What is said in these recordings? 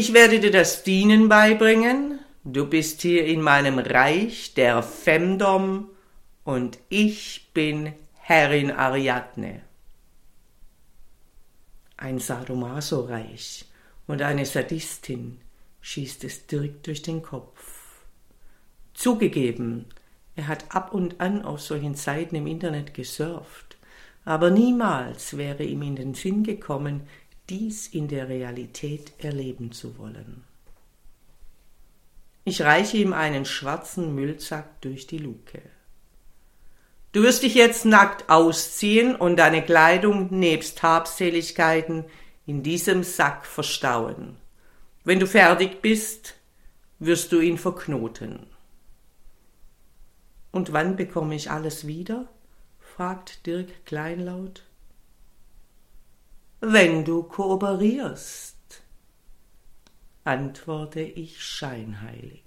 Ich werde dir das Dienen beibringen. Du bist hier in meinem Reich der Femdom und ich bin Herrin Ariadne. Ein Sadomaso-Reich und eine Sadistin schießt es direkt durch den Kopf. Zugegeben, er hat ab und an auf solchen Seiten im Internet gesurft, aber niemals wäre ihm in den Sinn gekommen, dies in der Realität erleben zu wollen. Ich reiche ihm einen schwarzen Müllsack durch die Luke. Du wirst dich jetzt nackt ausziehen und deine Kleidung nebst Habseligkeiten in diesem Sack verstauen. Wenn du fertig bist, wirst du ihn verknoten. Und wann bekomme ich alles wieder? fragt Dirk kleinlaut wenn du kooperierst, antworte ich scheinheilig.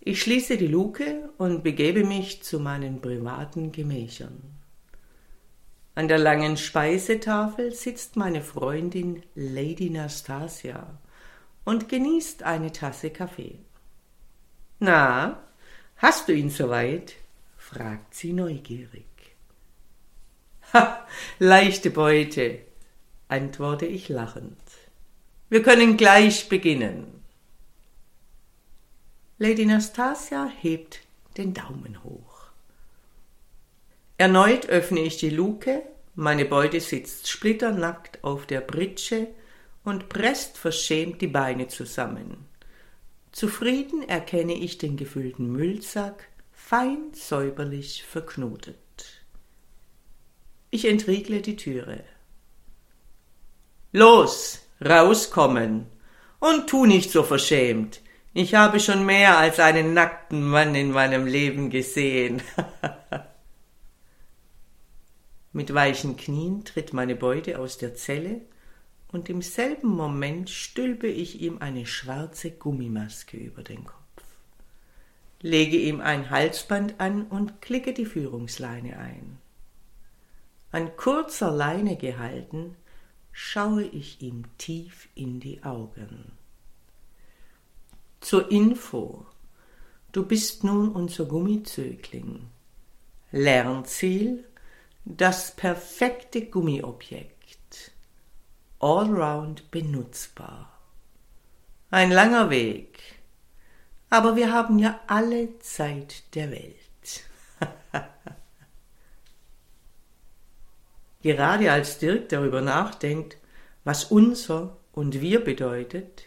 Ich schließe die Luke und begebe mich zu meinen privaten Gemächern. An der langen Speisetafel sitzt meine Freundin Lady Nastasia und genießt eine Tasse Kaffee. Na, hast du ihn soweit? fragt sie neugierig. Leichte Beute, antworte ich lachend. Wir können gleich beginnen. Lady Nastasia hebt den Daumen hoch. Erneut öffne ich die Luke, meine Beute sitzt splitternackt auf der Britsche und presst verschämt die Beine zusammen. Zufrieden erkenne ich den gefüllten Müllsack, fein säuberlich verknotet. Ich entriegle die Türe. Los, rauskommen und tu nicht so verschämt. Ich habe schon mehr als einen nackten Mann in meinem Leben gesehen. Mit weichen Knien tritt meine Beute aus der Zelle und im selben Moment stülpe ich ihm eine schwarze Gummimaske über den Kopf, lege ihm ein Halsband an und klicke die Führungsleine ein. An kurzer Leine gehalten, schaue ich ihm tief in die Augen. Zur Info. Du bist nun unser Gummizögling. Lernziel das perfekte Gummiobjekt. Allround benutzbar. Ein langer Weg. Aber wir haben ja alle Zeit der Welt. Gerade als Dirk darüber nachdenkt, was unser und wir bedeutet,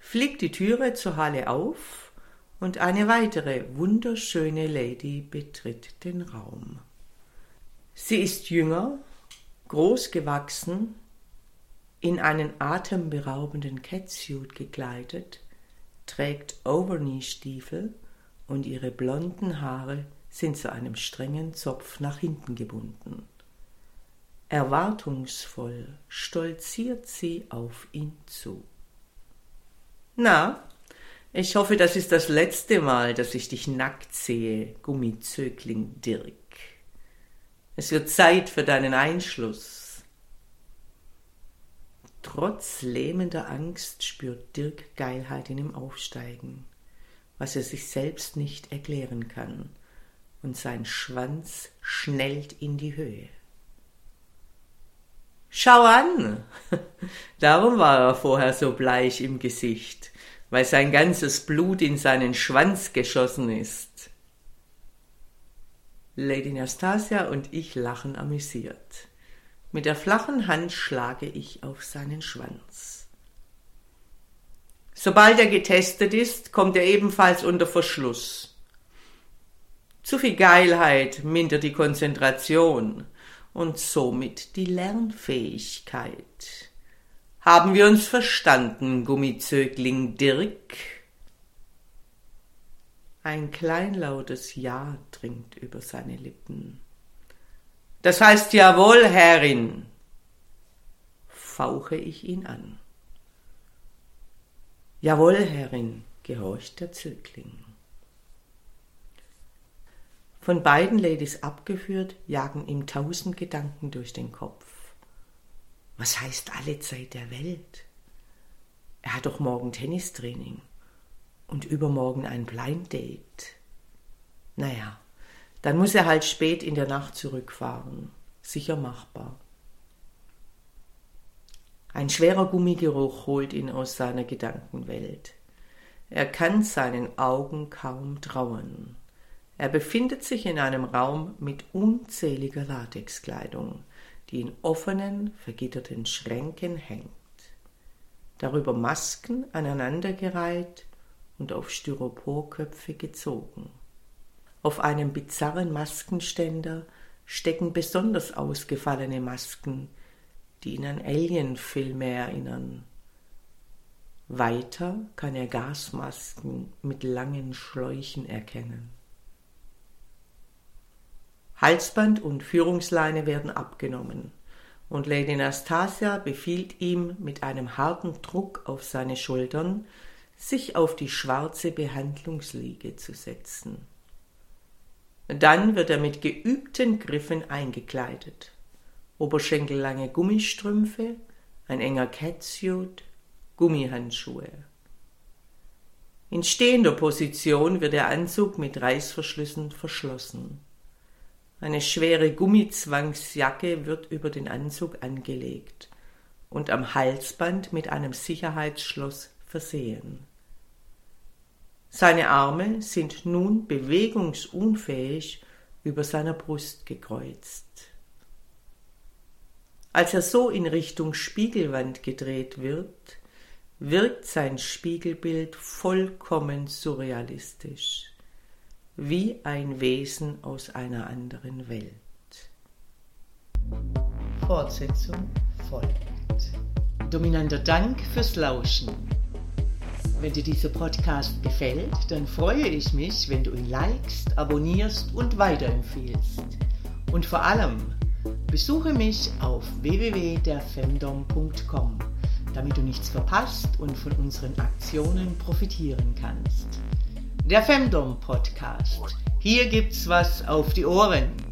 fliegt die Türe zur Halle auf und eine weitere wunderschöne Lady betritt den Raum. Sie ist jünger, groß gewachsen, in einen atemberaubenden Catsuit gekleidet, trägt Overknee-Stiefel und ihre blonden Haare sind zu einem strengen Zopf nach hinten gebunden. Erwartungsvoll stolziert sie auf ihn zu. Na, ich hoffe, das ist das letzte Mal, dass ich dich nackt sehe, Gummizögling Dirk. Es wird Zeit für deinen Einschluss. Trotz lähmender Angst spürt Dirk Geilheit in ihm aufsteigen, was er sich selbst nicht erklären kann, und sein Schwanz schnellt in die Höhe. Schau an! Darum war er vorher so bleich im Gesicht, weil sein ganzes Blut in seinen Schwanz geschossen ist. Lady Nastasia und ich lachen amüsiert. Mit der flachen Hand schlage ich auf seinen Schwanz. Sobald er getestet ist, kommt er ebenfalls unter Verschluss. Zu viel Geilheit mindert die Konzentration und somit die Lernfähigkeit. Haben wir uns verstanden, Gummizögling Dirk? Ein kleinlautes Ja dringt über seine Lippen. Das heißt jawohl, Herrin, fauche ich ihn an. Jawohl, Herrin, gehorcht der Zögling. Von beiden Ladies abgeführt, jagen ihm tausend Gedanken durch den Kopf. Was heißt alle Zeit der Welt? Er hat doch morgen Tennistraining und übermorgen ein Blind Date. Naja, dann muss er halt spät in der Nacht zurückfahren. Sicher machbar. Ein schwerer Gummigeruch holt ihn aus seiner Gedankenwelt. Er kann seinen Augen kaum trauen. Er befindet sich in einem Raum mit unzähliger Latexkleidung die in offenen, vergitterten Schränken hängt. Darüber Masken aneinandergereiht und auf Styroporköpfe gezogen. Auf einem bizarren Maskenständer stecken besonders ausgefallene Masken, die ihn an Alien-Filme erinnern. Weiter kann er Gasmasken mit langen Schläuchen erkennen. Halsband und Führungsleine werden abgenommen, und Lady Nastasia befiehlt ihm mit einem harten Druck auf seine Schultern, sich auf die schwarze Behandlungsliege zu setzen. Dann wird er mit geübten Griffen eingekleidet. Oberschenkellange Gummistrümpfe, ein enger Catsuit, Gummihandschuhe. In stehender Position wird der Anzug mit Reißverschlüssen verschlossen. Eine schwere Gummizwangsjacke wird über den Anzug angelegt und am Halsband mit einem Sicherheitsschloss versehen. Seine Arme sind nun bewegungsunfähig über seiner Brust gekreuzt. Als er so in Richtung Spiegelwand gedreht wird, wirkt sein Spiegelbild vollkommen surrealistisch wie ein Wesen aus einer anderen Welt. Fortsetzung folgt. Dominanter Dank fürs Lauschen. Wenn dir dieser Podcast gefällt, dann freue ich mich, wenn du ihn likest, abonnierst und weiterempfiehlst. Und vor allem besuche mich auf www.derfemdom.com, damit du nichts verpasst und von unseren Aktionen profitieren kannst der Femdom Podcast. Hier gibt's was auf die Ohren.